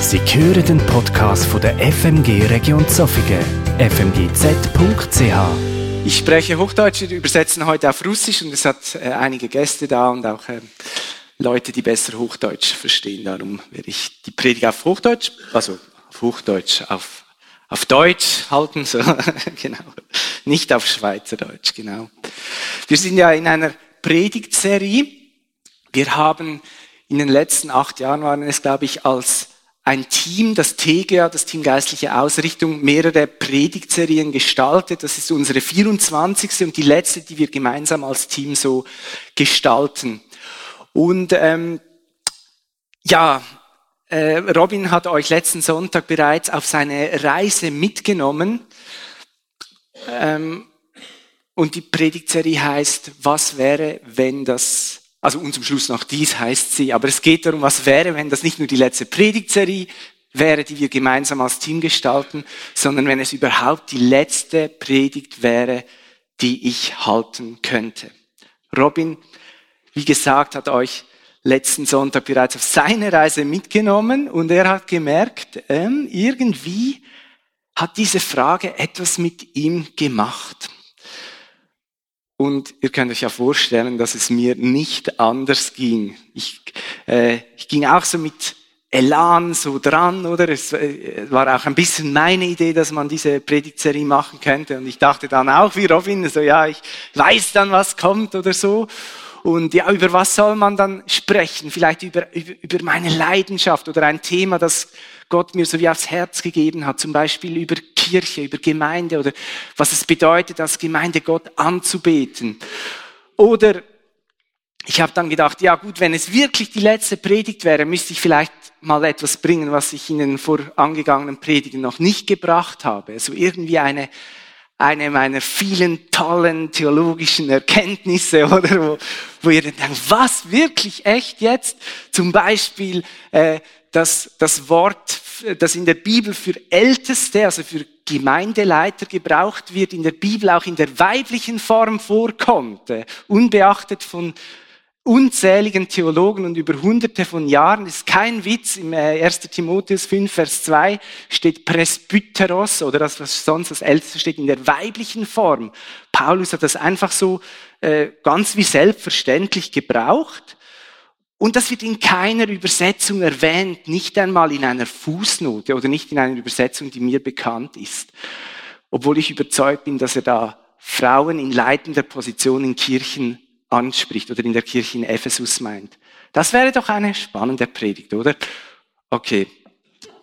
Sie hören den Podcast von der FMG Region Zofingen, fmgz.ch. Ich spreche Hochdeutsch, wir übersetzen heute auf Russisch und es hat äh, einige Gäste da und auch äh, Leute, die besser Hochdeutsch verstehen. Darum werde ich die Predigt auf Hochdeutsch, also auf Hochdeutsch, auf, auf Deutsch halten, so, genau. Nicht auf Schweizerdeutsch, genau. Wir sind ja in einer Predigtserie. Wir haben in den letzten acht Jahren waren es, glaube ich, als ein Team, das TGA, das Team Geistliche Ausrichtung, mehrere Predigtserien gestaltet. Das ist unsere 24. und die letzte, die wir gemeinsam als Team so gestalten. Und ähm, ja, äh, Robin hat euch letzten Sonntag bereits auf seine Reise mitgenommen. Ähm, und die Predigtserie heißt, was wäre, wenn das also und zum Schluss noch dies heißt sie. Aber es geht darum, was wäre, wenn das nicht nur die letzte Predigtserie wäre, die wir gemeinsam als Team gestalten, sondern wenn es überhaupt die letzte Predigt wäre, die ich halten könnte. Robin, wie gesagt, hat euch letzten Sonntag bereits auf seine Reise mitgenommen und er hat gemerkt, ähm, irgendwie hat diese Frage etwas mit ihm gemacht. Und ihr könnt euch ja vorstellen, dass es mir nicht anders ging. Ich, äh, ich ging auch so mit Elan so dran, oder? Es äh, war auch ein bisschen meine Idee, dass man diese Predigtserie machen könnte. Und ich dachte dann auch wie Robin, so ja, ich weiß dann, was kommt oder so. Und ja, über was soll man dann sprechen? Vielleicht über, über, über meine Leidenschaft oder ein Thema, das Gott mir so wie aufs Herz gegeben hat, zum Beispiel über Kirche, über Gemeinde oder was es bedeutet, als Gemeinde Gott anzubeten. Oder ich habe dann gedacht, ja gut, wenn es wirklich die letzte Predigt wäre, müsste ich vielleicht mal etwas bringen, was ich in den vorangegangenen Predigen noch nicht gebracht habe. Also irgendwie eine, eine meiner vielen tollen theologischen Erkenntnisse, oder wo, wo ihr dann denkt, was wirklich echt jetzt? Zum Beispiel äh, dass das Wort, das in der Bibel für Älteste, also für Gemeindeleiter gebraucht wird, in der Bibel auch in der weiblichen Form vorkommt, unbeachtet von unzähligen Theologen und über hunderte von Jahren, ist kein Witz, im 1. Äh, Timotheus 5, Vers 2 steht Presbyteros oder das, was sonst das Älteste steht, in der weiblichen Form. Paulus hat das einfach so äh, ganz wie selbstverständlich gebraucht. Und das wird in keiner Übersetzung erwähnt, nicht einmal in einer Fußnote oder nicht in einer Übersetzung, die mir bekannt ist. Obwohl ich überzeugt bin, dass er da Frauen in leitender Position in Kirchen anspricht oder in der Kirche in Ephesus meint. Das wäre doch eine spannende Predigt, oder? Okay,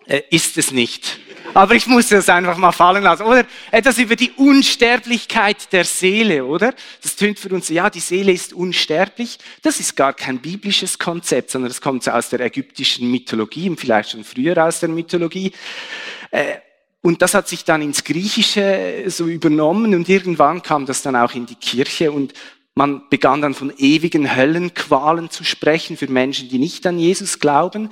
äh, ist es nicht. Aber ich muss das einfach mal fallen lassen. Oder etwas über die Unsterblichkeit der Seele, oder? Das tönt für uns, ja, die Seele ist unsterblich. Das ist gar kein biblisches Konzept, sondern das kommt aus der ägyptischen Mythologie und vielleicht schon früher aus der Mythologie. Äh, und das hat sich dann ins Griechische so übernommen und irgendwann kam das dann auch in die Kirche und man begann dann von ewigen Höllenqualen zu sprechen für Menschen, die nicht an Jesus glauben.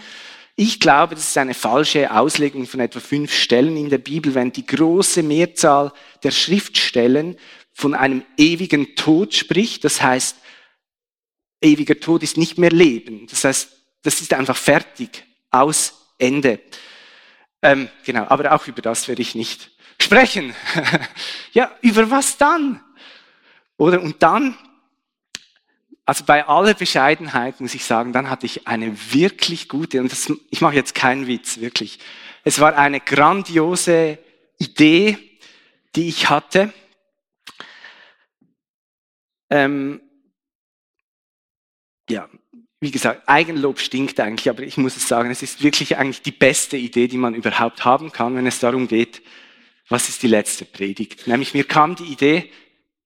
Ich glaube, das ist eine falsche Auslegung von etwa fünf Stellen in der Bibel, wenn die große Mehrzahl der Schriftstellen von einem ewigen Tod spricht. Das heißt, ewiger Tod ist nicht mehr Leben. Das heißt, das ist einfach fertig, aus Ende. Ähm, genau, aber auch über das werde ich nicht sprechen. ja, über was dann? Oder und dann also bei aller Bescheidenheit muss ich sagen, dann hatte ich eine wirklich gute, und das, ich mache jetzt keinen Witz, wirklich. Es war eine grandiose Idee, die ich hatte. Ähm, ja, wie gesagt, Eigenlob stinkt eigentlich, aber ich muss es sagen, es ist wirklich eigentlich die beste Idee, die man überhaupt haben kann, wenn es darum geht, was ist die letzte Predigt. Nämlich mir kam die Idee,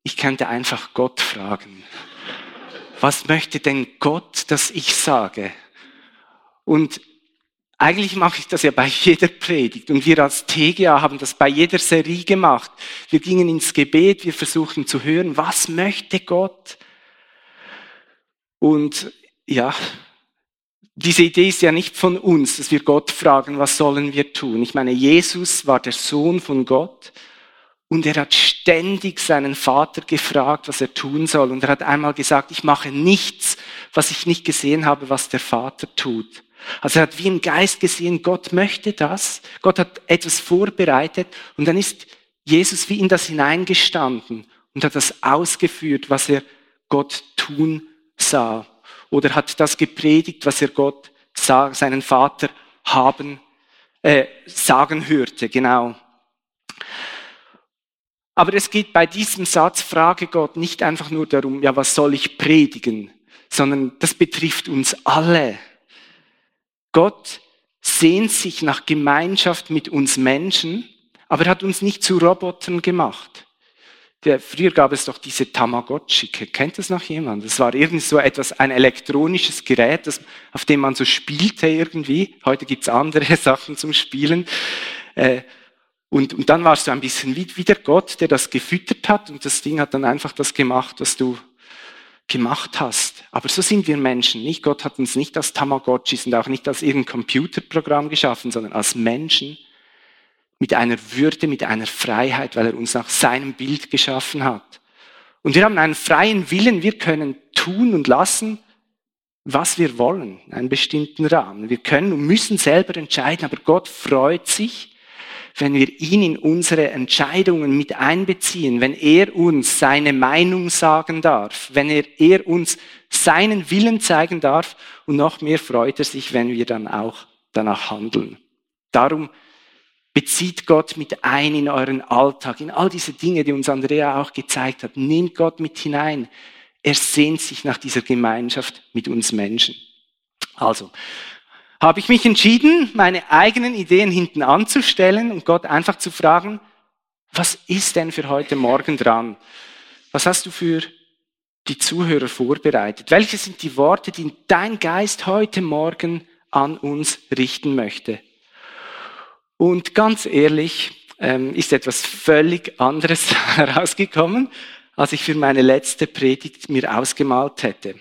ich könnte einfach Gott fragen was möchte denn Gott, dass ich sage? Und eigentlich mache ich das ja bei jeder Predigt. Und wir als TGA haben das bei jeder Serie gemacht. Wir gingen ins Gebet, wir versuchen zu hören, was möchte Gott? Und ja, diese Idee ist ja nicht von uns, dass wir Gott fragen, was sollen wir tun? Ich meine, Jesus war der Sohn von Gott und er hat ständig seinen Vater gefragt, was er tun soll. Und er hat einmal gesagt, ich mache nichts, was ich nicht gesehen habe, was der Vater tut. Also er hat wie im Geist gesehen, Gott möchte das, Gott hat etwas vorbereitet und dann ist Jesus wie in das hineingestanden und hat das ausgeführt, was er Gott tun sah. Oder hat das gepredigt, was er Gott sah, seinen Vater haben, äh, sagen hörte, genau. Aber es geht bei diesem Satz, frage Gott nicht einfach nur darum, ja, was soll ich predigen, sondern das betrifft uns alle. Gott sehnt sich nach Gemeinschaft mit uns Menschen, aber er hat uns nicht zu Robotern gemacht. Der, früher gab es doch diese Tamagotchi. Kennt das noch jemand? Das war irgendwie so etwas, ein elektronisches Gerät, das, auf dem man so spielte irgendwie. Heute gibt's andere Sachen zum Spielen. Äh, und, und dann warst du ein bisschen wie, wie der Gott, der das gefüttert hat und das Ding hat dann einfach das gemacht, was du gemacht hast. Aber so sind wir Menschen, nicht? Gott hat uns nicht als Tamagotchis und auch nicht als irgendein Computerprogramm geschaffen, sondern als Menschen mit einer Würde, mit einer Freiheit, weil er uns nach seinem Bild geschaffen hat. Und wir haben einen freien Willen, wir können tun und lassen, was wir wollen, in einem bestimmten Rahmen. Wir können und müssen selber entscheiden, aber Gott freut sich, wenn wir ihn in unsere Entscheidungen mit einbeziehen, wenn er uns seine Meinung sagen darf, wenn er, er uns seinen Willen zeigen darf und noch mehr freut er sich, wenn wir dann auch danach handeln. Darum Bezieht Gott mit ein in euren Alltag, in all diese Dinge, die uns Andrea auch gezeigt hat. Nehmt Gott mit hinein. Er sehnt sich nach dieser Gemeinschaft mit uns Menschen. Also, habe ich mich entschieden, meine eigenen Ideen hinten anzustellen und Gott einfach zu fragen, was ist denn für heute Morgen dran? Was hast du für die Zuhörer vorbereitet? Welche sind die Worte, die dein Geist heute Morgen an uns richten möchte? Und ganz ehrlich, ähm, ist etwas völlig anderes herausgekommen, als ich für meine letzte Predigt mir ausgemalt hätte.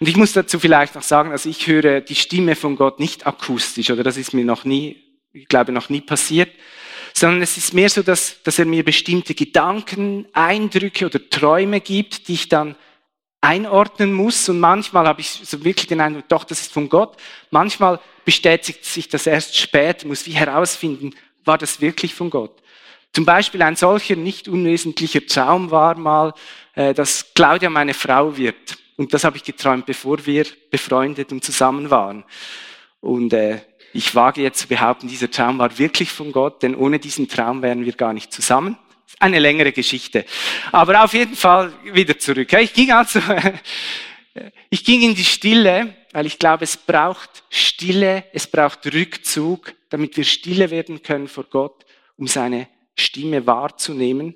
Und ich muss dazu vielleicht noch sagen, also ich höre die Stimme von Gott nicht akustisch, oder das ist mir noch nie, ich glaube, noch nie passiert, sondern es ist mehr so, dass, dass er mir bestimmte Gedanken, Eindrücke oder Träume gibt, die ich dann einordnen muss. Und manchmal habe ich so wirklich den Eindruck, doch, das ist von Gott. Manchmal bestätigt sich das erst später, muss wie herausfinden, war das wirklich von Gott. Zum Beispiel ein solcher nicht unwesentlicher Traum war mal, äh, dass Claudia meine Frau wird. Und das habe ich geträumt, bevor wir befreundet und zusammen waren. Und äh, ich wage jetzt zu behaupten, dieser Traum war wirklich von Gott, denn ohne diesen Traum wären wir gar nicht zusammen. Eine längere Geschichte. Aber auf jeden Fall wieder zurück. Ich ging also, ich ging in die Stille, weil ich glaube, es braucht Stille, es braucht Rückzug, damit wir stille werden können vor Gott, um seine Stimme wahrzunehmen.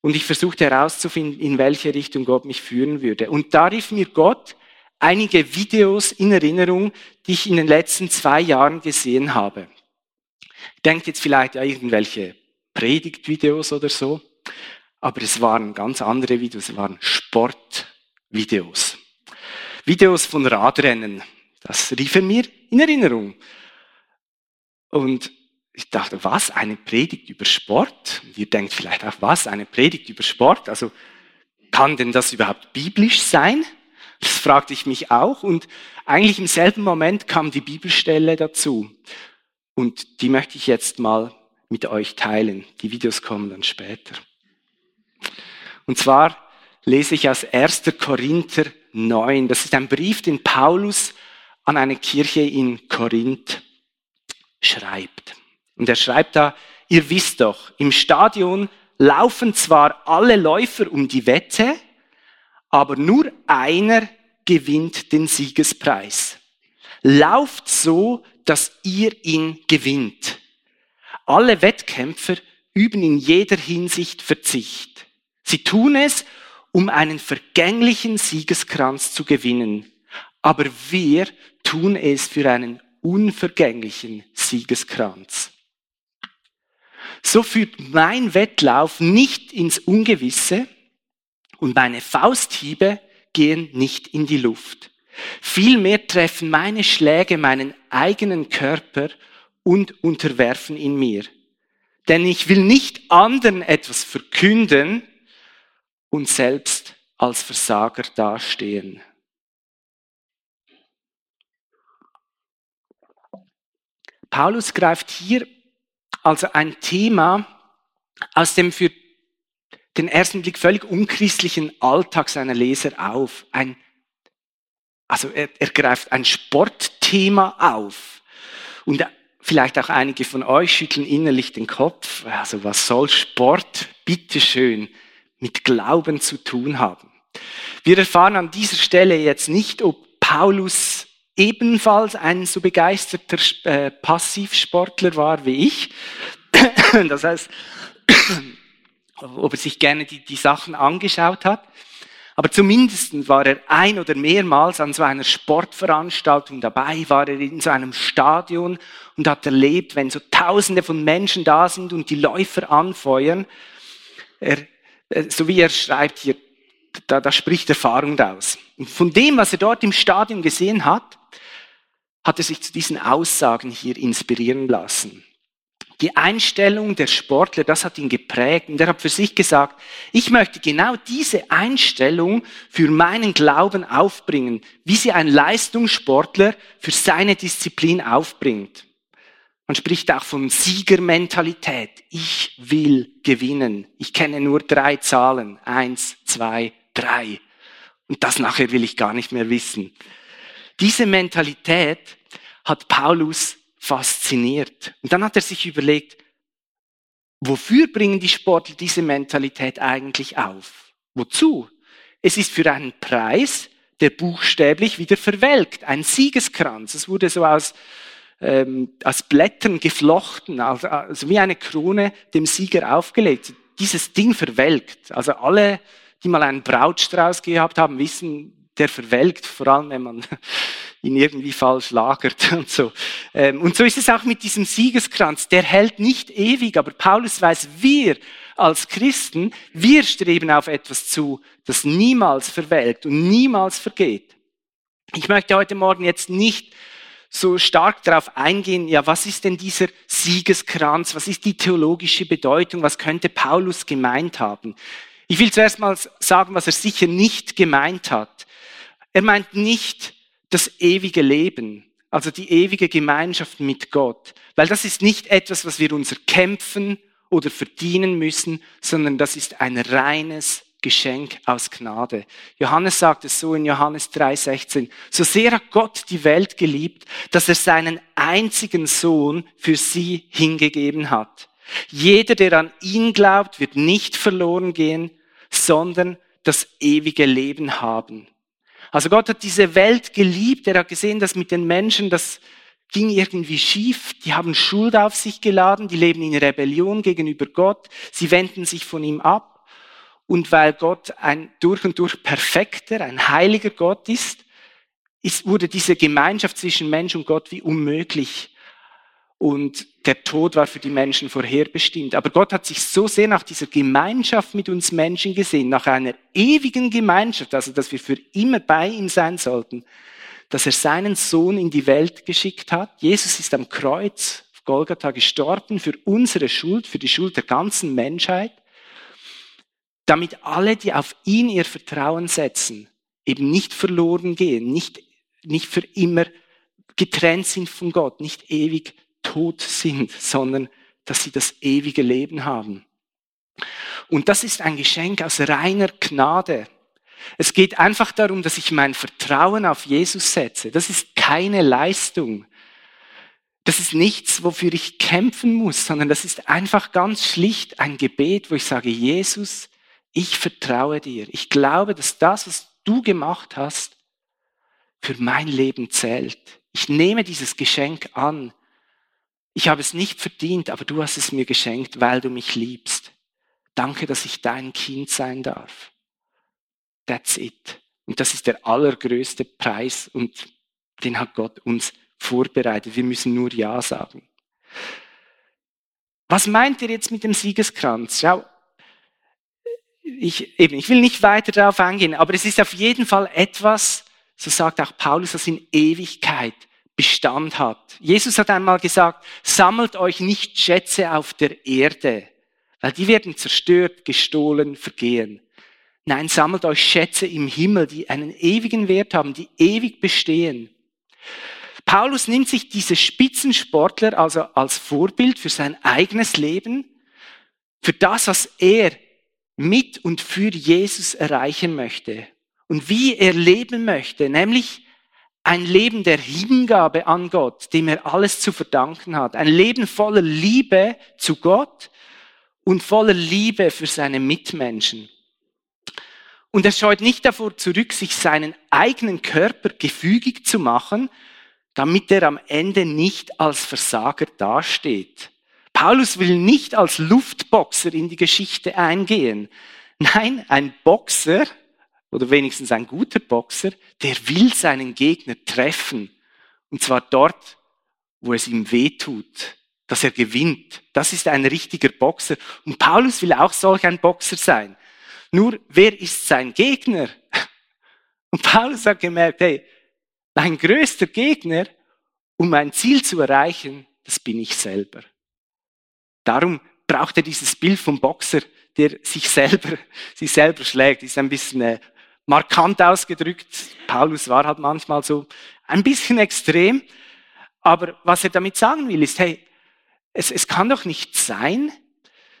Und ich versuchte herauszufinden, in welche Richtung Gott mich führen würde. Und da rief mir Gott einige Videos in Erinnerung, die ich in den letzten zwei Jahren gesehen habe. Denkt jetzt vielleicht ja irgendwelche Predigtvideos oder so, aber es waren ganz andere Videos, es waren Sportvideos. Videos von Radrennen. Das rief er mir in Erinnerung. Und ich dachte, was? Eine Predigt über Sport? Und ihr denkt vielleicht auch, was? Eine Predigt über Sport? Also, kann denn das überhaupt biblisch sein? Das fragte ich mich auch. Und eigentlich im selben Moment kam die Bibelstelle dazu. Und die möchte ich jetzt mal mit euch teilen. Die Videos kommen dann später. Und zwar lese ich aus 1. Korinther 9. Das ist ein Brief, den Paulus an eine Kirche in Korinth schreibt. Und er schreibt da, ihr wisst doch, im Stadion laufen zwar alle Läufer um die Wette, aber nur einer gewinnt den Siegespreis. Lauft so, dass ihr ihn gewinnt. Alle Wettkämpfer üben in jeder Hinsicht Verzicht. Sie tun es, um einen vergänglichen Siegeskranz zu gewinnen. Aber wir tun es für einen unvergänglichen Siegeskranz. So führt mein Wettlauf nicht ins Ungewisse und meine Fausthiebe gehen nicht in die Luft. Vielmehr treffen meine Schläge meinen eigenen Körper und unterwerfen ihn mir. Denn ich will nicht anderen etwas verkünden und selbst als Versager dastehen. Paulus greift hier also ein Thema aus dem für den ersten Blick völlig unchristlichen Alltag seiner Leser auf. Ein, also er, er greift ein Sportthema auf. Und vielleicht auch einige von euch schütteln innerlich den Kopf. Also was soll Sport, bitteschön, mit Glauben zu tun haben? Wir erfahren an dieser Stelle jetzt nicht, ob Paulus ebenfalls ein so begeisterter äh, Passivsportler war wie ich. Das heißt, ob er sich gerne die, die Sachen angeschaut hat. Aber zumindest war er ein oder mehrmals an so einer Sportveranstaltung dabei, war er in so einem Stadion und hat erlebt, wenn so Tausende von Menschen da sind und die Läufer anfeuern. Er, äh, so wie er schreibt hier, da, da spricht Erfahrung daraus. Und von dem, was er dort im Stadion gesehen hat, hat er sich zu diesen Aussagen hier inspirieren lassen. Die Einstellung der Sportler, das hat ihn geprägt und er hat für sich gesagt, ich möchte genau diese Einstellung für meinen Glauben aufbringen, wie sie ein Leistungssportler für seine Disziplin aufbringt. Man spricht auch von Siegermentalität. Ich will gewinnen. Ich kenne nur drei Zahlen. Eins, zwei, drei. Und das nachher will ich gar nicht mehr wissen. Diese Mentalität hat Paulus fasziniert. Und dann hat er sich überlegt, wofür bringen die Sportler diese Mentalität eigentlich auf? Wozu? Es ist für einen Preis, der buchstäblich wieder verwelkt. Ein Siegeskranz. Es wurde so aus, ähm, aus Blättern geflochten, also, also wie eine Krone dem Sieger aufgelegt. Dieses Ding verwelkt. Also alle, die mal einen Brautstrauß gehabt haben, wissen, der verwelkt, vor allem wenn man ihn irgendwie falsch lagert und so. Ähm, und so ist es auch mit diesem Siegeskranz. Der hält nicht ewig, aber Paulus weiß, wir als Christen, wir streben auf etwas zu, das niemals verwelkt und niemals vergeht. Ich möchte heute Morgen jetzt nicht so stark darauf eingehen, ja, was ist denn dieser Siegeskranz? Was ist die theologische Bedeutung? Was könnte Paulus gemeint haben? Ich will zuerst mal sagen, was er sicher nicht gemeint hat. Er meint nicht, das ewige Leben, also die ewige Gemeinschaft mit Gott. Weil das ist nicht etwas, was wir uns erkämpfen oder verdienen müssen, sondern das ist ein reines Geschenk aus Gnade. Johannes sagt es so in Johannes 3:16. So sehr hat Gott die Welt geliebt, dass er seinen einzigen Sohn für sie hingegeben hat. Jeder, der an ihn glaubt, wird nicht verloren gehen, sondern das ewige Leben haben. Also Gott hat diese Welt geliebt. Er hat gesehen, dass mit den Menschen das ging irgendwie schief. Die haben Schuld auf sich geladen. Die leben in Rebellion gegenüber Gott. Sie wenden sich von ihm ab. Und weil Gott ein durch und durch perfekter, ein heiliger Gott ist, ist wurde diese Gemeinschaft zwischen Mensch und Gott wie unmöglich und der Tod war für die Menschen vorherbestimmt. Aber Gott hat sich so sehr nach dieser Gemeinschaft mit uns Menschen gesehen, nach einer ewigen Gemeinschaft, also dass wir für immer bei ihm sein sollten, dass er seinen Sohn in die Welt geschickt hat. Jesus ist am Kreuz auf Golgatha gestorben für unsere Schuld, für die Schuld der ganzen Menschheit, damit alle, die auf ihn ihr Vertrauen setzen, eben nicht verloren gehen, nicht, nicht für immer getrennt sind von Gott, nicht ewig tot sind, sondern dass sie das ewige Leben haben. Und das ist ein Geschenk aus reiner Gnade. Es geht einfach darum, dass ich mein Vertrauen auf Jesus setze. Das ist keine Leistung. Das ist nichts, wofür ich kämpfen muss, sondern das ist einfach ganz schlicht ein Gebet, wo ich sage, Jesus, ich vertraue dir. Ich glaube, dass das, was du gemacht hast, für mein Leben zählt. Ich nehme dieses Geschenk an. Ich habe es nicht verdient, aber du hast es mir geschenkt, weil du mich liebst. Danke, dass ich dein Kind sein darf. That's it. Und das ist der allergrößte Preis und den hat Gott uns vorbereitet. Wir müssen nur Ja sagen. Was meint ihr jetzt mit dem Siegeskranz? Schau, ich, eben, ich will nicht weiter darauf eingehen, aber es ist auf jeden Fall etwas, so sagt auch Paulus, das in Ewigkeit Bestand hat. Jesus hat einmal gesagt, sammelt euch nicht Schätze auf der Erde, weil die werden zerstört, gestohlen, vergehen. Nein, sammelt euch Schätze im Himmel, die einen ewigen Wert haben, die ewig bestehen. Paulus nimmt sich diese Spitzensportler also als Vorbild für sein eigenes Leben, für das, was er mit und für Jesus erreichen möchte und wie er leben möchte, nämlich ein Leben der Hingabe an Gott, dem er alles zu verdanken hat, ein Leben voller Liebe zu Gott und voller Liebe für seine Mitmenschen. Und er scheut nicht davor zurück, sich seinen eigenen Körper gefügig zu machen, damit er am Ende nicht als Versager dasteht. Paulus will nicht als Luftboxer in die Geschichte eingehen. Nein, ein Boxer, oder wenigstens ein guter Boxer, der will seinen Gegner treffen. Und zwar dort, wo es ihm weh tut, dass er gewinnt. Das ist ein richtiger Boxer. Und Paulus will auch solch ein Boxer sein. Nur, wer ist sein Gegner? Und Paulus hat gemerkt, hey, mein größter Gegner, um mein Ziel zu erreichen, das bin ich selber. Darum braucht er dieses Bild vom Boxer, der sich selber, sich selber schlägt. Ist ein bisschen äh, markant ausgedrückt. Paulus war halt manchmal so ein bisschen extrem. Aber was er damit sagen will, ist, hey, es, es kann doch nicht sein,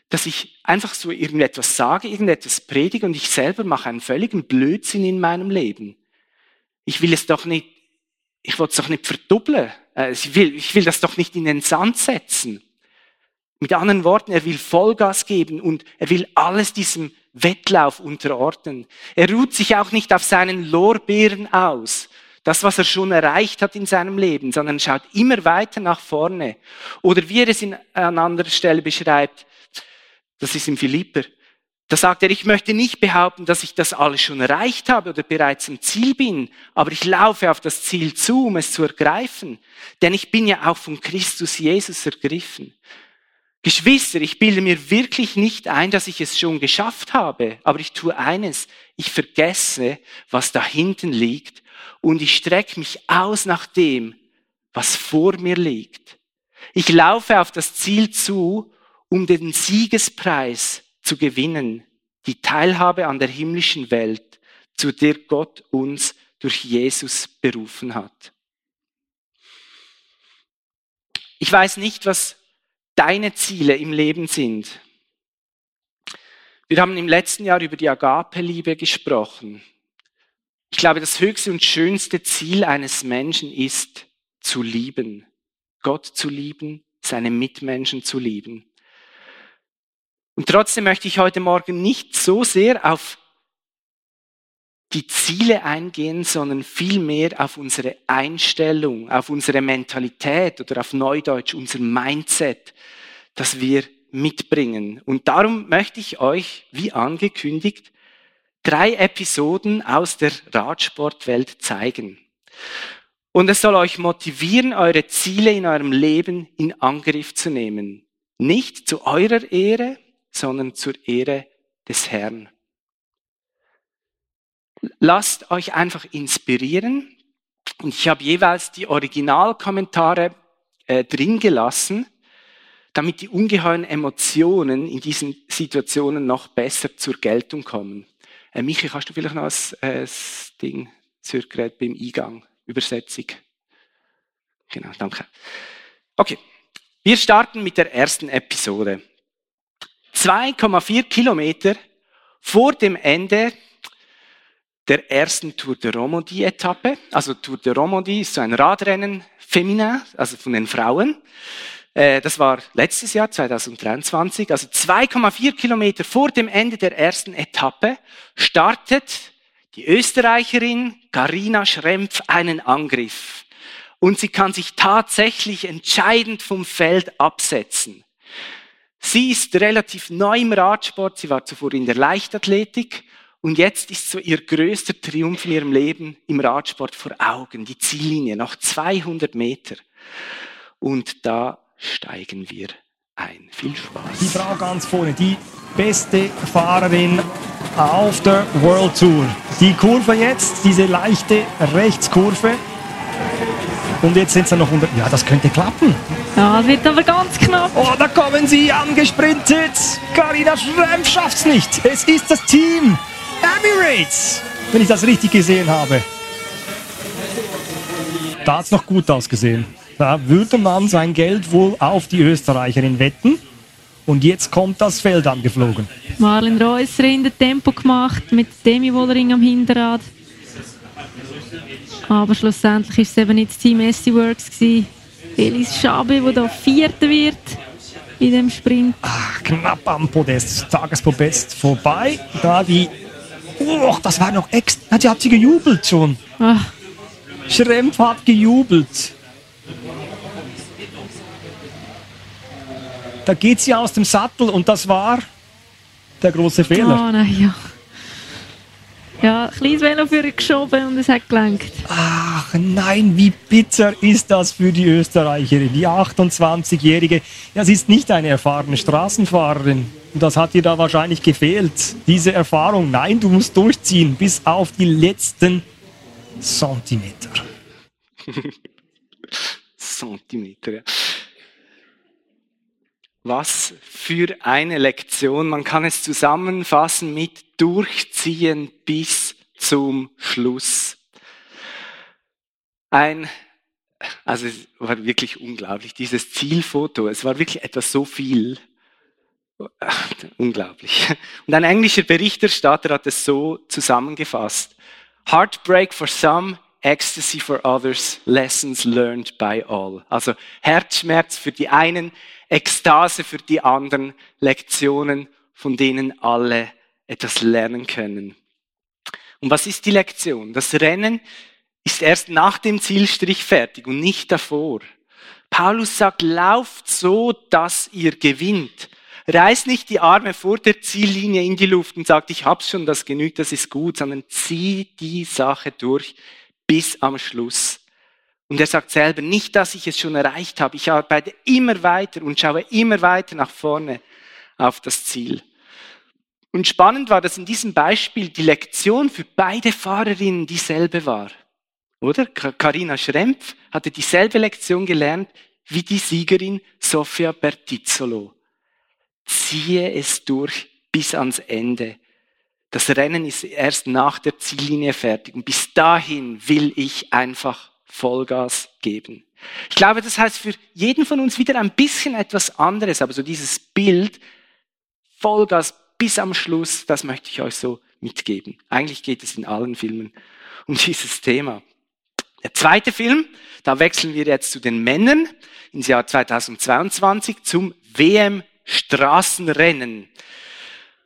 dass ich einfach so irgendetwas sage, irgendetwas predige und ich selber mache einen völligen Blödsinn in meinem Leben. Ich will es doch nicht, ich will es doch nicht verdoppeln. Äh, ich will, ich will das doch nicht in den Sand setzen. Mit anderen Worten, er will Vollgas geben und er will alles diesem Wettlauf unterordnen. Er ruht sich auch nicht auf seinen Lorbeeren aus, das, was er schon erreicht hat in seinem Leben, sondern schaut immer weiter nach vorne. Oder wie er es in, an anderer Stelle beschreibt, das ist im Philipper, da sagt er, ich möchte nicht behaupten, dass ich das alles schon erreicht habe oder bereits im Ziel bin, aber ich laufe auf das Ziel zu, um es zu ergreifen. Denn ich bin ja auch von Christus Jesus ergriffen. Geschwister, ich bilde mir wirklich nicht ein, dass ich es schon geschafft habe, aber ich tue eines, ich vergesse, was da hinten liegt und ich strecke mich aus nach dem, was vor mir liegt. Ich laufe auf das Ziel zu, um den Siegespreis zu gewinnen, die Teilhabe an der himmlischen Welt, zu der Gott uns durch Jesus berufen hat. Ich weiß nicht, was deine Ziele im Leben sind. Wir haben im letzten Jahr über die Agape-Liebe gesprochen. Ich glaube, das höchste und schönste Ziel eines Menschen ist, zu lieben. Gott zu lieben, seine Mitmenschen zu lieben. Und trotzdem möchte ich heute Morgen nicht so sehr auf die Ziele eingehen, sondern vielmehr auf unsere Einstellung, auf unsere Mentalität oder auf Neudeutsch unser Mindset, das wir mitbringen. Und darum möchte ich euch, wie angekündigt, drei Episoden aus der Radsportwelt zeigen. Und es soll euch motivieren, eure Ziele in eurem Leben in Angriff zu nehmen. Nicht zu eurer Ehre, sondern zur Ehre des Herrn. Lasst euch einfach inspirieren. Und ich habe jeweils die Originalkommentare äh, drin gelassen, damit die ungeheuren Emotionen in diesen Situationen noch besser zur Geltung kommen. Äh, Michi, kannst du vielleicht noch das, äh, das Ding zurückreden beim Eingang, Übersetzung? Genau, danke. Okay, wir starten mit der ersten Episode. 2,4 Kilometer vor dem Ende der ersten Tour de Romandie-Etappe. Also Tour de Romandie ist so ein Radrennen feminin, also von den Frauen. Äh, das war letztes Jahr, 2023. Also 2,4 Kilometer vor dem Ende der ersten Etappe startet die Österreicherin Karina Schrempf einen Angriff. Und sie kann sich tatsächlich entscheidend vom Feld absetzen. Sie ist relativ neu im Radsport, sie war zuvor in der Leichtathletik und jetzt ist so ihr größter Triumph in ihrem Leben im Radsport vor Augen, die Ziellinie, noch 200 Meter. Und da steigen wir ein. Viel Spaß. Die Frau ganz vorne, die beste Fahrerin auf der World Tour. Die Kurve jetzt, diese leichte Rechtskurve. Und jetzt sind es noch 100. Ja, das könnte klappen. Ja, wird aber ganz knapp. Oh, da kommen sie angesprintet. Carina Schrempf schafft's nicht. Es ist das Team Emirates, wenn ich das richtig gesehen habe. Da hat es noch gut ausgesehen. Da würde man sein Geld wohl auf die Österreicherin wetten. Und jetzt kommt das Feld angeflogen. Reusser in der Tempo gemacht mit Demi Wollering am Hinterrad. Aber schlussendlich war es eben nicht Team Messi Works gewesen. Elis Schabe, der da Vierter wird in dem Sprint. Ach, knapp am Podest, Tagespodest vorbei. Da die. Oh, das war noch extra. Die hat sie gejubelt schon. Ach, Schrempf hat gejubelt. Da geht sie aus dem Sattel und das war der große Fehler. oh nein, ja. Ja, ein kleines Velo für ihn geschoben und es hat gelenkt. Ach nein, wie bitter ist das für die Österreicherin, die 28-Jährige. Ja, sie ist nicht eine erfahrene Straßenfahrerin. Und das hat ihr da wahrscheinlich gefehlt. Diese Erfahrung. Nein, du musst durchziehen bis auf die letzten Zentimeter. Zentimeter. Ja. Was für eine Lektion. Man kann es zusammenfassen mit durchziehen bis zum Schluss. Ein, also es war wirklich unglaublich, dieses Zielfoto. Es war wirklich etwas so viel. Unglaublich. Und ein englischer Berichterstatter hat es so zusammengefasst. Heartbreak for some, Ecstasy for others, Lessons learned by all. Also Herzschmerz für die einen, Ekstase für die anderen, Lektionen, von denen alle etwas lernen können. Und was ist die Lektion? Das Rennen ist erst nach dem Zielstrich fertig und nicht davor. Paulus sagt, lauft so, dass ihr gewinnt. Reiß nicht die Arme vor der Ziellinie in die Luft und sagt, ich hab's schon, das genügt, das ist gut, sondern zieh die Sache durch bis am Schluss. Und er sagt selber, nicht, dass ich es schon erreicht habe, ich arbeite immer weiter und schaue immer weiter nach vorne auf das Ziel. Und spannend war, dass in diesem Beispiel die Lektion für beide Fahrerinnen dieselbe war. Oder? Karina Schrempf hatte dieselbe Lektion gelernt wie die Siegerin Sofia Bertizzolo. Ziehe es durch bis ans Ende. Das Rennen ist erst nach der Ziellinie fertig und bis dahin will ich einfach Vollgas geben. Ich glaube, das heißt für jeden von uns wieder ein bisschen etwas anderes, aber so dieses Bild, Vollgas bis am Schluss, das möchte ich euch so mitgeben. Eigentlich geht es in allen Filmen um dieses Thema. Der zweite Film, da wechseln wir jetzt zu den Männern ins Jahr 2022 zum WM Straßenrennen.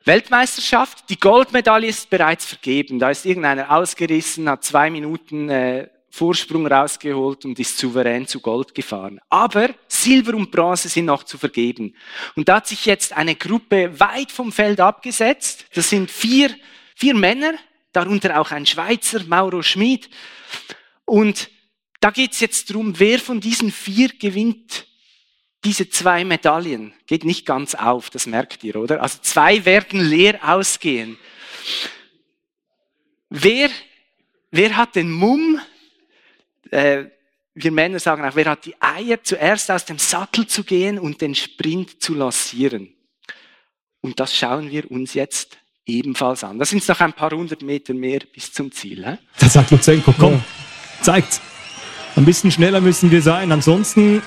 Weltmeisterschaft, die Goldmedaille ist bereits vergeben. Da ist irgendeiner ausgerissen, hat zwei Minuten äh, Vorsprung rausgeholt und ist souverän zu Gold gefahren. Aber Silber und Bronze sind noch zu vergeben. Und da hat sich jetzt eine Gruppe weit vom Feld abgesetzt. Das sind vier, vier Männer, darunter auch ein Schweizer, Mauro Schmid. Und da geht's jetzt drum, wer von diesen vier gewinnt diese zwei Medaillen. Geht nicht ganz auf, das merkt ihr, oder? Also zwei werden leer ausgehen. Wer, wer hat den Mumm, äh, wir Männer sagen auch, wer hat die Eier, zuerst aus dem Sattel zu gehen und den Sprint zu lancieren? Und das schauen wir uns jetzt ebenfalls an. Das sind noch ein paar hundert Meter mehr bis zum Ziel. Hä? Da sagt Luzenko, komm, zeigt. Ein bisschen schneller müssen wir sein, ansonsten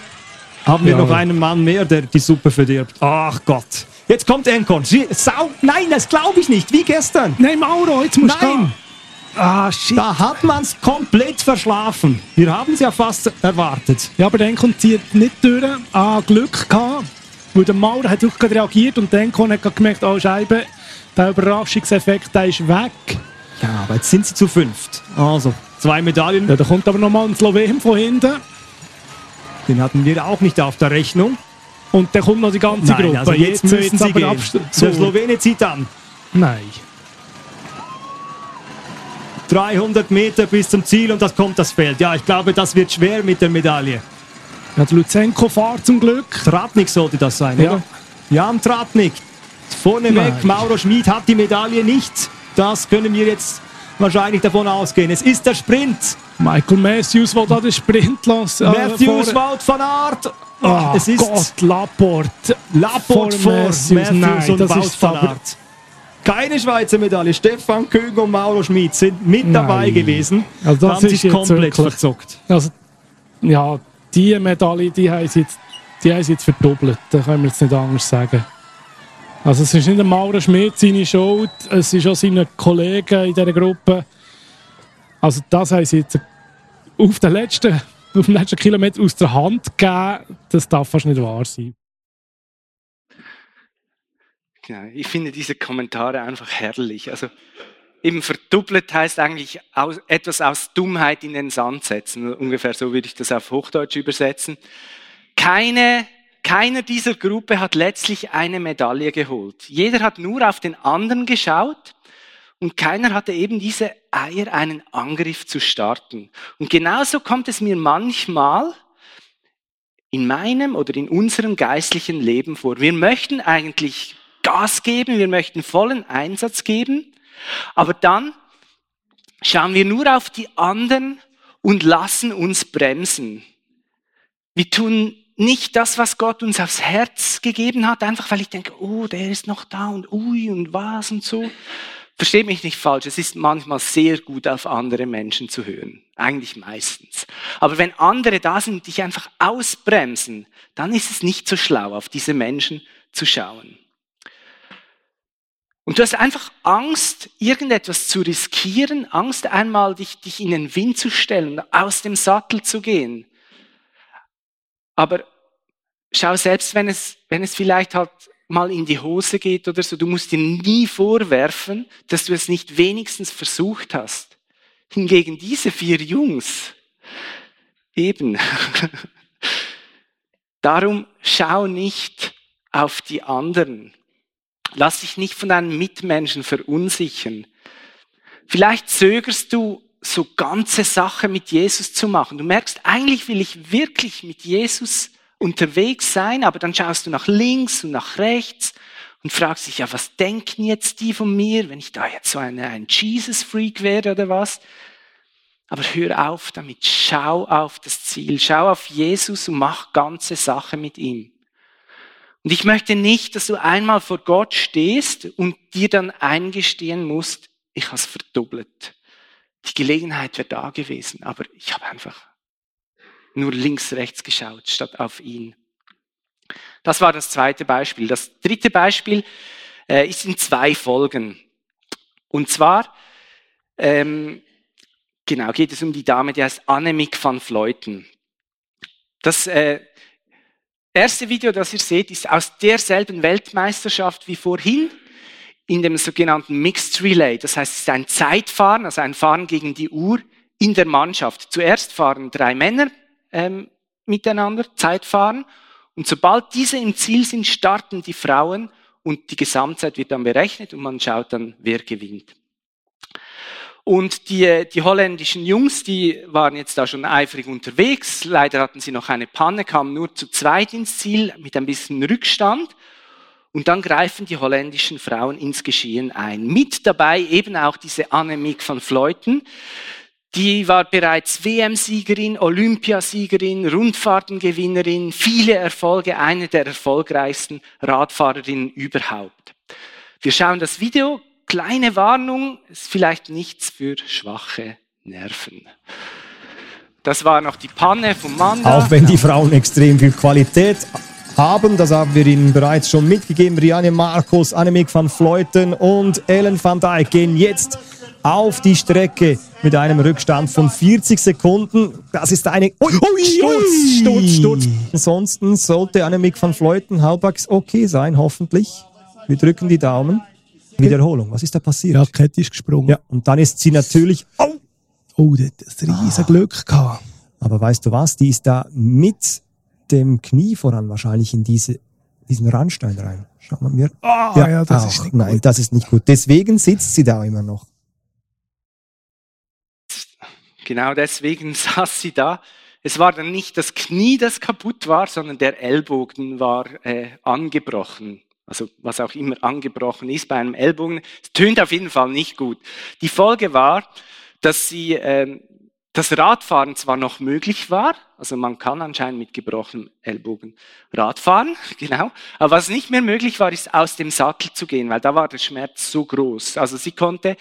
haben wir Ja. noch einen Mann mehr, der die Suppe verdirbt. Ach Gott. Jetzt kommt Enkon. Sau. Nein, das glaube ich nicht. Wie gestern. Nein, Mauro, jetzt musst du Nein. gehen. Ah, shit. Da hat man es komplett verschlafen. Wir haben es ja fast erwartet. Ja, aber dann kommt sie nicht durch. Ah, Glück gehabt. Weil der Maurer hat wirklich gerade reagiert und dann hat gemerkt, oh Scheibe, der Überraschungseffekt, der ist weg. Ja, aber jetzt sind sie zu fünft. Also, zwei Medaillen. Ja, da kommt aber nochmal ein Slowen von hinten. Den hatten wir auch nicht auf der Rechnung. Und dann kommt noch die ganze Nein, Gruppe. also jetzt müssen sie aber gehen. Der So. Slowene zieht an. Nein. 300 Meter bis zum Ziel und das kommt das Feld. Ja, ich glaube, das wird schwer mit der Medaille. Ja, der Luzenko fährt zum Glück. Tratnik sollte das sein, Ja. oder? Jan Tratnik. Vorne Nein. weg, Mauro Schmid hat die Medaille nicht. Das können wir jetzt wahrscheinlich davon ausgehen. Es ist der Sprint. Michael Matthews, der da den Sprint lässt. Äh, Matthews, vor- Wout van Aert. Ah, es ist Gott, Laporte. Laporte vor Matthews, Nein, und das Wout ist van Aert. Keine Schweizer Medaille. Stefan Kögen und Mauro Schmid sind mit Nein. dabei gewesen. Also das haben ist sich komplett wirklich- verzockt. Also, ja, die Medaille, die haben sie jetzt, die haben sie jetzt verdoppelt. Da können wir jetzt nicht anders sagen. Also es ist nicht der Maurer Schmidt seine Schuld, es ist auch seine Kollegen in dieser Gruppe. Also das haben sie jetzt auf den letzten, auf den letzten Kilometer aus der Hand gegeben. Das darf fast nicht wahr sein. Genau. Ich finde diese Kommentare einfach herrlich. Also eben verdoppelt heißt eigentlich aus, etwas aus Dummheit in den Sand setzen. Ungefähr so würde ich das auf Hochdeutsch übersetzen. Keine, keiner dieser Gruppe hat letztlich eine Medaille geholt. Jeder hat nur auf den anderen geschaut und keiner hatte eben diese Eier, einen Angriff zu starten. Und genauso kommt es mir manchmal in meinem oder in unserem geistlichen Leben vor. Wir möchten eigentlich Gas geben, wir möchten vollen Einsatz geben, aber dann schauen wir nur auf die anderen und lassen uns bremsen. Wir tun nicht das, was Gott uns aufs Herz gegeben hat, einfach weil ich denke, oh, der ist noch da und ui und was und so. Versteht mich nicht falsch, es ist manchmal sehr gut, auf andere Menschen zu hören. Eigentlich meistens. Aber wenn andere da sind und dich einfach ausbremsen, dann ist es nicht so schlau, auf diese Menschen zu schauen. Und du hast einfach Angst, irgendetwas zu riskieren, Angst einmal dich, dich in den Wind zu stellen, aus dem Sattel zu gehen. Aber schau, selbst wenn es, wenn es vielleicht halt mal in die Hose geht oder so, du musst dir nie vorwerfen, dass du es nicht wenigstens versucht hast. Hingegen diese vier Jungs, eben. Darum schau nicht auf die anderen. Lass dich nicht von deinen Mitmenschen verunsichern. Vielleicht zögerst du so ganze Sache mit Jesus zu machen. Du merkst, eigentlich will ich wirklich mit Jesus unterwegs sein, aber dann schaust du nach links und nach rechts und fragst dich, ja, was denken jetzt die von mir, wenn ich da jetzt so eine, ein Jesus-Freak wäre oder was? Aber hör auf damit, schau auf das Ziel, schau auf Jesus und mach ganze Sache mit ihm. Und ich möchte nicht, dass du einmal vor Gott stehst und dir dann eingestehen musst, ich habe es verdoppelt. Die Gelegenheit wäre da gewesen, aber ich habe einfach nur links, rechts geschaut, statt auf ihn. Das war das zweite Beispiel. Das dritte Beispiel äh, ist in zwei Folgen. Und zwar, ähm, genau, geht es um die Dame, die heißt Annemiek van Vleuten. Das äh, erste Video, das ihr seht, ist aus derselben Weltmeisterschaft wie vorhin in dem sogenannten Mixed Relay. Das heißt, es ist ein Zeitfahren, also ein Fahren gegen die Uhr in der Mannschaft. Zuerst fahren drei Männer ähm, miteinander, Zeitfahren. Und sobald diese im Ziel sind, starten die Frauen und die Gesamtzeit wird dann berechnet und man schaut dann, wer gewinnt. Und die, die holländischen Jungs, die waren jetzt da schon eifrig unterwegs. Leider hatten sie noch eine Panne, kamen nur zu zweit ins Ziel mit ein bisschen Rückstand. Und dann greifen die holländischen Frauen ins Geschehen ein. Mit dabei eben auch diese Annemiek van Fleuten. Die war bereits WM-Siegerin, Olympiasiegerin, Rundfahrtengewinnerin, viele Erfolge, eine der erfolgreichsten Radfahrerinnen überhaupt. Wir schauen das Video. Kleine Warnung, ist vielleicht nichts für schwache Nerven. Das war noch die Panne vom Mann. Auch wenn die Frauen extrem viel Qualität haben, das haben wir Ihnen bereits schon mitgegeben. Rianne Marcos, Annemiek van Fleuten und Ellen van Dijk gehen jetzt auf die Strecke mit einem Rückstand von 40 Sekunden. Das ist eine ui, ui, Sturz, Sturz, Sturz. Ansonsten sollte Annemiek van Fleuten halbwegs okay sein, hoffentlich. Wir drücken die Daumen. Wiederholung. Was ist da passiert? Ja, die Kette ist gesprungen. Ja, und dann ist sie natürlich. Oh, Oh, ein riesen Glück gehabt. aber weißt du was? Die ist da mit dem Knie voran wahrscheinlich in diese, diesen Randstein rein. Schauen wir mir. Ah, ja, das ist nicht Nein, gut. das ist nicht gut. Deswegen sitzt sie da immer noch. Genau deswegen saß sie da. Es war dann nicht das Knie, das kaputt war, sondern der Ellbogen war äh, angebrochen. Also was auch immer angebrochen ist bei einem Ellbogen. Es tönt auf jeden Fall nicht gut. Die Folge war, dass sie ähm, das Radfahren zwar noch möglich war, also man kann anscheinend mit gebrochenem Ellbogen Radfahren, genau, aber was nicht mehr möglich war, ist aus dem Sattel zu gehen, weil da war der Schmerz so groß. Also sie konnte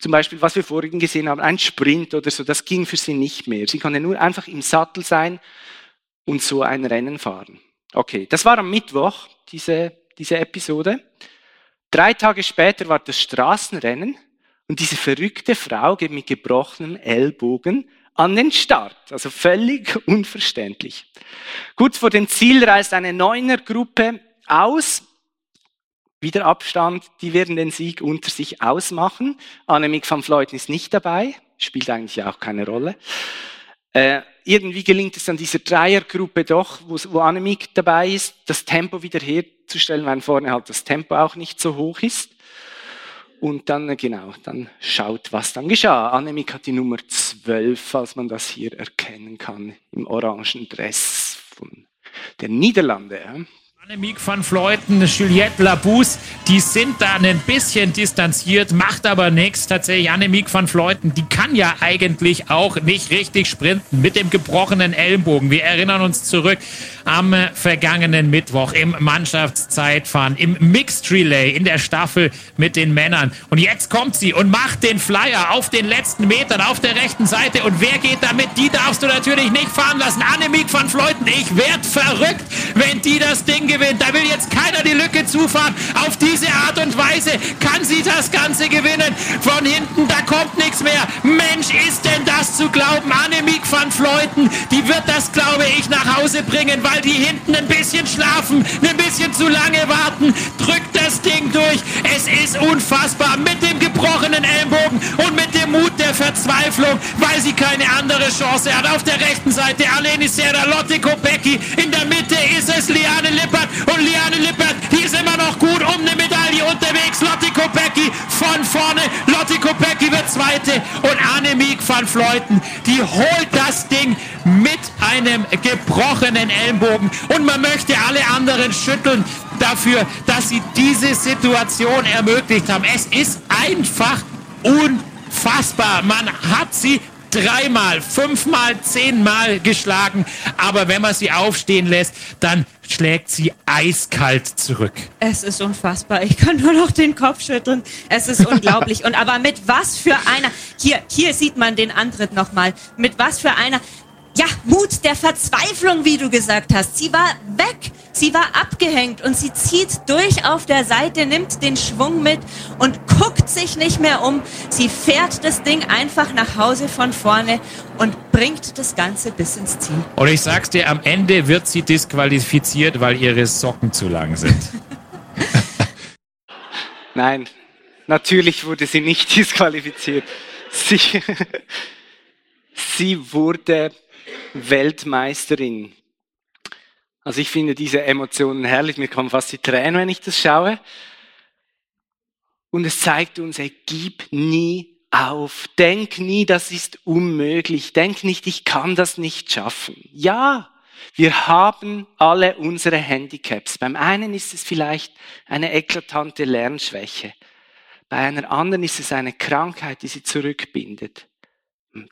zum Beispiel, was wir vorhin gesehen haben, ein Sprint oder so, das ging für sie nicht mehr. Sie konnte nur einfach im Sattel sein und so ein Rennen fahren. Okay, das war am Mittwoch, diese, diese Episode. Drei Tage später war das Straßenrennen und diese verrückte Frau geht mit gebrochenem Ellbogen an den Start. Also völlig unverständlich. Kurz vor dem Ziel reist eine Neunergruppe aus. Wieder Abstand, die werden den Sieg unter sich ausmachen. Annemiek van Vleuten ist nicht dabei, spielt eigentlich auch keine Rolle. Äh, irgendwie gelingt es dann dieser Dreiergruppe doch, wo, wo Annemiek dabei ist, das Tempo wieder herzustellen, weil vorne halt das Tempo auch nicht so hoch ist. Und dann, äh, genau, dann schaut, was dann geschah. Annemiek hat die Nummer 12, falls man das hier erkennen kann, im orangen Dress von der Niederlande. Annemiek van Fleuten, Juliette Labous, die sind da ein bisschen distanziert, macht aber nichts. Tatsächlich, Annemiek van Fleuten, die kann ja eigentlich auch nicht richtig sprinten mit dem gebrochenen Ellenbogen. Wir erinnern uns zurück am vergangenen Mittwoch im Mannschaftszeitfahren, im Mixed Relay in der Staffel mit den Männern. Und jetzt kommt sie und macht den Flyer auf den letzten Metern auf der rechten Seite. Und wer geht damit? Die darfst du natürlich nicht fahren lassen. Annemiek van Fleuten, ich werd verrückt, wenn die das Ding gewinnt. Da will jetzt keiner die Lücke zufahren. Auf diese Art und Weise kann sie das Ganze gewinnen. Von hinten, da kommt nichts mehr. Mensch, ist denn das zu glauben? Annemiek van Fleuten, die wird das, glaube ich, nach Hause bringen, weil die hinten ein bisschen schlafen, ein bisschen zu lange warten. Drückt das Ding durch. Es ist unfassbar. Mit dem gebrochenen Ellenbogen und der Verzweiflung, weil sie keine andere Chance hat. Auf der rechten Seite Aleni Serra, Lotte Kopecki. In der Mitte ist es Liane Lippert. Und Liane Lippert, die ist immer noch gut um eine Medaille unterwegs. Lotte Kopecki von vorne. Lotte Kopecki wird Zweite. Und Annemiek van Fleuten, die holt das Ding mit einem gebrochenen Ellenbogen. Und man möchte alle anderen schütteln dafür, dass sie diese Situation ermöglicht haben. Es ist einfach unfassbar. Man hat sie dreimal, fünfmal, zehnmal geschlagen. Aber wenn man sie aufstehen lässt, dann schlägt sie eiskalt zurück. Es ist unfassbar. Ich kann nur noch den Kopf schütteln. Es ist unglaublich. Und aber mit was für einer, hier, hier sieht man den Antritt nochmal. Mit was für einer, ja, Mut der Verzweiflung, wie du gesagt hast. Sie war weg, sie war abgehängt und sie zieht durch auf der Seite, nimmt den Schwung mit und guckt sich nicht mehr um. Sie fährt das Ding einfach nach Hause von vorne und bringt das Ganze bis ins Ziel. Und ich sag's dir, am Ende wird sie disqualifiziert, weil ihre Socken zu lang sind. Nein, natürlich wurde sie nicht disqualifiziert. Sie, sie wurde Weltmeisterin. Also ich finde diese Emotionen herrlich, mir kommen fast die Tränen, wenn ich das schaue. Und es zeigt uns, ey, gib nie auf. Denk nie, das ist unmöglich. Denk nicht, ich kann das nicht schaffen. Ja, wir haben alle unsere Handicaps. Beim einen ist es vielleicht eine eklatante Lernschwäche. Bei einer anderen ist es eine Krankheit, die sie zurückbindet.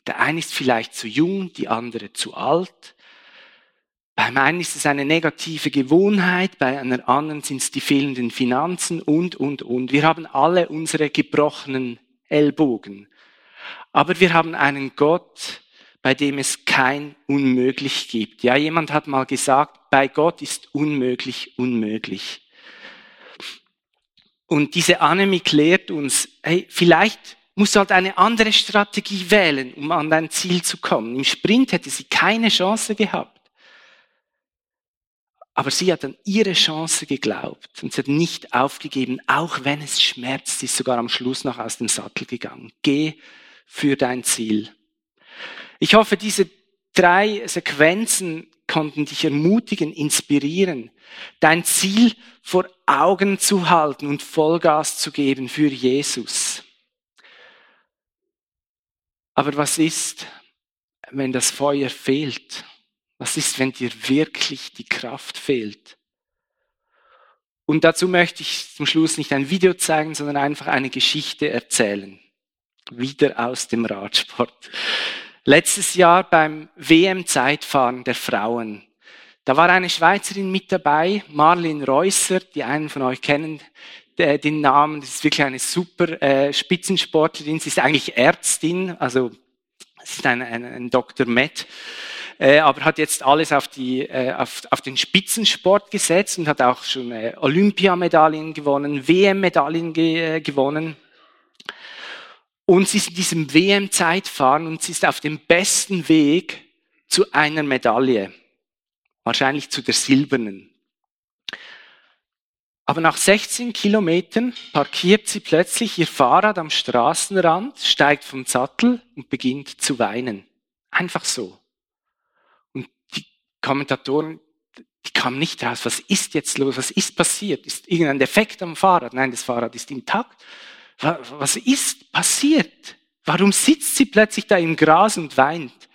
Der eine ist vielleicht zu jung, die andere zu alt. Beim einen ist es eine negative Gewohnheit, bei einer anderen sind es die fehlenden Finanzen und, und, und. Wir haben alle unsere gebrochenen Ellbogen. Aber wir haben einen Gott, bei dem es kein Unmöglich gibt. Ja, jemand hat mal gesagt, bei Gott ist unmöglich unmöglich. Und diese Annemie klärt uns, hey, vielleicht musst du halt eine andere Strategie wählen, um an dein Ziel zu kommen. Im Sprint hätte sie keine Chance gehabt. Aber sie hat an ihre Chance geglaubt und sie hat nicht aufgegeben, auch wenn es schmerzt, sie ist sogar am Schluss noch aus dem Sattel gegangen. Geh für dein Ziel. Ich hoffe, diese drei Sequenzen konnten dich ermutigen, inspirieren, dein Ziel vor Augen zu halten und Vollgas zu geben für Jesus. Aber was ist, wenn das Feuer fehlt? Was ist, wenn dir wirklich die Kraft fehlt? Und dazu möchte ich zum Schluss nicht ein Video zeigen, sondern einfach eine Geschichte erzählen. Wieder aus dem Radsport. Letztes Jahr beim WM-Zeitfahren der Frauen. Da war eine Schweizerin mit dabei, Marlene Reusser, die einen von euch kennen den Namen. Das ist wirklich eine super äh, Spitzensportlerin. Sie ist eigentlich Ärztin, also sie ist ein, ein, ein Dr. Med, äh, aber hat jetzt alles auf, die, äh, auf, auf den Spitzensport gesetzt und hat auch schon äh, Olympiamedaillen gewonnen, WM-Medaillen ge äh, gewonnen. Und sie ist in diesem WM-Zeitfahren und sie ist auf dem besten Weg zu einer Medaille. Wahrscheinlich zu der silbernen. Aber nach 16 Kilometern parkiert sie plötzlich ihr Fahrrad am Straßenrand, steigt vom Sattel und beginnt zu weinen. Einfach so. Und die Kommentatoren, die kamen nicht raus. Was ist jetzt los? Was ist passiert? Ist irgendein Defekt am Fahrrad? Nein, das Fahrrad ist intakt. Was ist passiert? Warum sitzt sie plötzlich da im Gras und weint?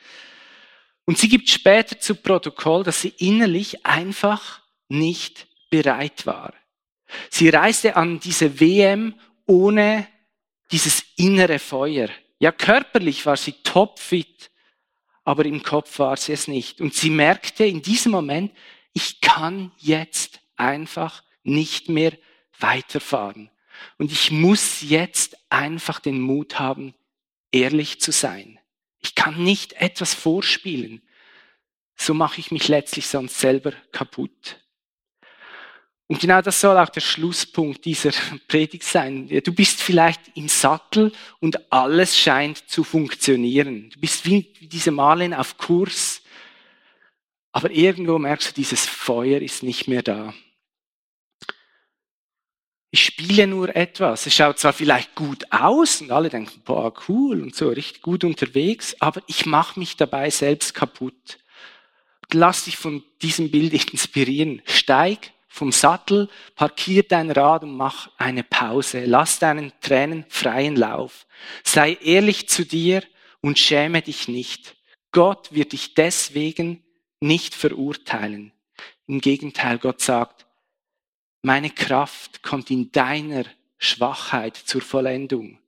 Und sie gibt später zu Protokoll, dass sie innerlich einfach nicht bereit war. Sie reiste an diese WM ohne dieses innere Feuer. Ja, körperlich war sie topfit, aber im Kopf war sie es nicht. Und sie merkte in diesem Moment, ich kann jetzt einfach nicht mehr weiterfahren. Und ich muss jetzt einfach den Mut haben, ehrlich zu sein. Ich kann nicht etwas vorspielen. So mache ich mich letztlich sonst selber kaputt. Und genau das soll auch der Schlusspunkt dieser Predigt sein. Du bist vielleicht im Sattel und alles scheint zu funktionieren. Du bist wie diese Malin auf Kurs, aber irgendwo merkst du, dieses Feuer ist nicht mehr da ich spiele nur etwas. Es schaut zwar vielleicht gut aus und alle denken, boah, cool und so, richtig gut unterwegs, aber ich mache mich dabei selbst kaputt. Lass dich von diesem Bild inspirieren. Steig vom Sattel, parkier dein Rad und mach eine Pause. Lass deinen Tränen freien Lauf. Sei ehrlich zu dir und schäme dich nicht. Gott wird dich deswegen nicht verurteilen. Im Gegenteil, Gott sagt, meine Kraft kommt in deiner Schwachheit zur Vollendung.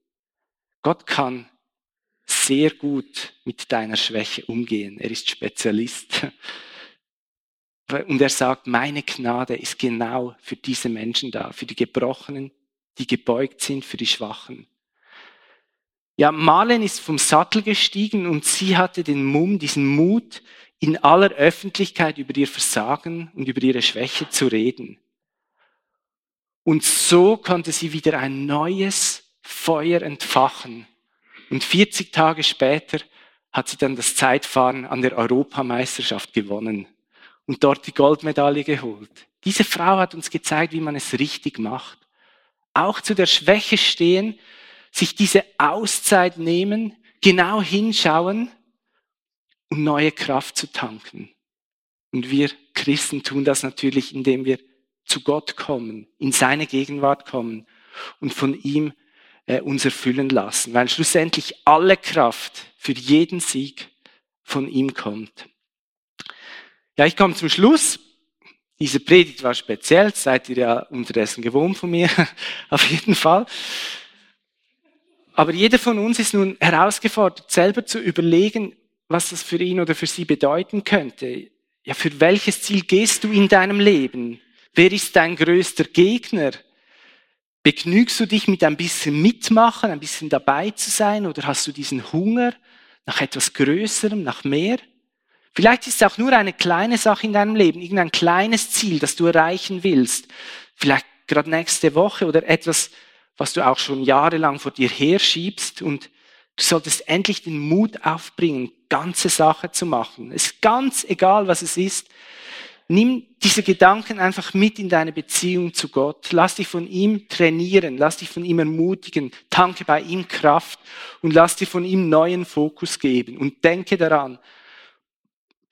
Gott kann sehr gut mit deiner Schwäche umgehen. Er ist Spezialist. Und er sagt, meine Gnade ist genau für diese Menschen da, für die Gebrochenen, die gebeugt sind, für die Schwachen. Ja, Malen ist vom Sattel gestiegen und sie hatte den Mumm, diesen Mut, in aller Öffentlichkeit über ihr Versagen und über ihre Schwäche zu reden. Und so konnte sie wieder ein neues Feuer entfachen. Und 40 Tage später hat sie dann das Zeitfahren an der Europameisterschaft gewonnen und dort die Goldmedaille geholt. Diese Frau hat uns gezeigt, wie man es richtig macht. Auch zu der Schwäche stehen, sich diese Auszeit nehmen, genau hinschauen und neue Kraft zu tanken. Und wir Christen tun das natürlich, indem wir zu Gott kommen, in seine Gegenwart kommen und von ihm äh, uns erfüllen lassen, weil schlussendlich alle Kraft für jeden Sieg von ihm kommt. Ja, ich komme zum Schluss. Diese Predigt war speziell, seid ihr ja unterdessen gewohnt von mir, auf jeden Fall. Aber jeder von uns ist nun herausgefordert, selber zu überlegen, was das für ihn oder für sie bedeuten könnte. Ja, für welches Ziel gehst du in deinem Leben? Wer ist dein größter Gegner? Begnügst du dich mit ein bisschen mitmachen, ein bisschen dabei zu sein oder hast du diesen Hunger nach etwas Größerem, nach mehr? Vielleicht ist es auch nur eine kleine Sache in deinem Leben, irgendein kleines Ziel, das du erreichen willst. Vielleicht gerade nächste Woche oder etwas, was du auch schon jahrelang vor dir herschiebst und du solltest endlich den Mut aufbringen, ganze Sache zu machen. Es ist ganz egal, was es ist. Nimm diese Gedanken einfach mit in deine Beziehung zu Gott. Lass dich von ihm trainieren, lass dich von ihm ermutigen, tanke bei ihm Kraft und lass dir von ihm neuen Fokus geben. Und denke daran,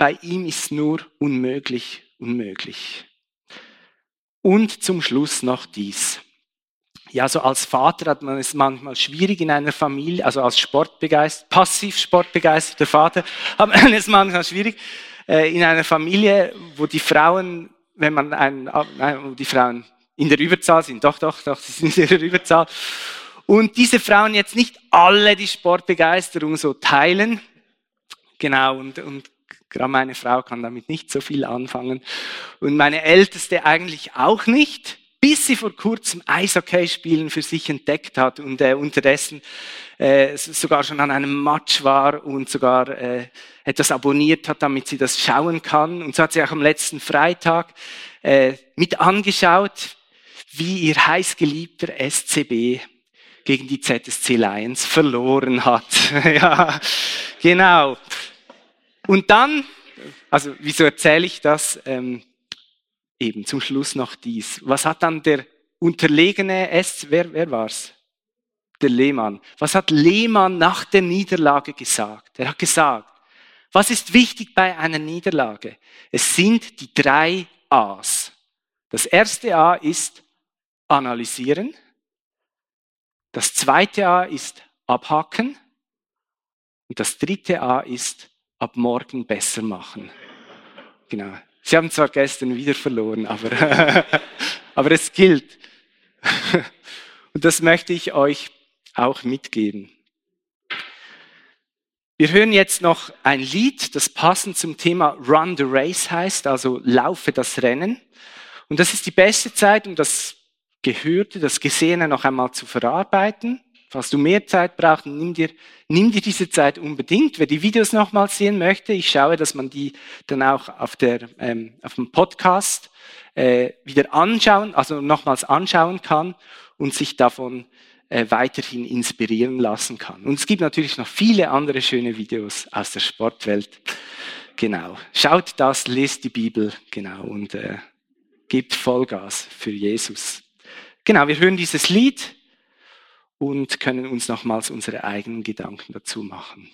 bei ihm ist nur unmöglich, unmöglich. Und zum Schluss noch dies. Ja, so als Vater hat man es manchmal schwierig in einer Familie, also als Sportbegeistert, passiv sportbegeisterter Vater hat man es manchmal schwierig, äh, in einer Familie, wo die Frauen, wenn man ein, wo die Frauen in der Überzahl sind, doch, doch, doch, sie sind in der Überzahl, und diese Frauen jetzt nicht alle die Sportbegeisterung so teilen, Genau, und, und gerade meine Frau kann damit nicht so viel anfangen. Und meine Älteste eigentlich auch nicht, bis sie vor kurzem Eishockey-Spielen für sich entdeckt hat und äh, unterdessen äh, sogar schon an einem Match war und sogar äh, etwas abonniert hat, damit sie das schauen kann. Und so hat sie auch am letzten Freitag äh, mit angeschaut, wie ihr heißgeliebter SCB gegen die ZSC Lions verloren hat. ja, genau. Und dann, also wieso erzähle ich das? Ähm, eben zum Schluss noch dies. Was hat dann der unterlegene S, wer, wer war's? Der Lehmann. Was hat Lehmann nach der Niederlage gesagt? Er hat gesagt, was ist wichtig bei einer Niederlage? Es sind die drei A's. Das erste A ist analysieren. Das zweite A ist abhaken. Und das dritte A ist ab morgen besser machen. Genau. Sie haben zwar gestern wieder verloren, aber, aber es gilt. Und das möchte ich euch auch mitgeben. Wir hören jetzt noch ein Lied, das passend zum Thema Run the Race heißt, also laufe das Rennen. Und das ist die beste Zeit, um das Gehörte, das Gesehene noch einmal zu verarbeiten. Falls du mehr Zeit brauchst, nimm dir, nimm dir diese Zeit unbedingt. Wer die Videos nochmal sehen möchte, ich schaue, dass man die dann auch auf, der, ähm, auf dem Podcast äh, wieder anschauen, also nochmals anschauen kann und sich davon äh, weiterhin inspirieren lassen kann. Und es gibt natürlich noch viele andere schöne Videos aus der Sportwelt. Genau. Schaut das, lest die Bibel, genau, und äh, gebt Vollgas für Jesus. Genau, wir hören dieses Lied und können uns nochmals unsere eigenen Gedanken dazu machen.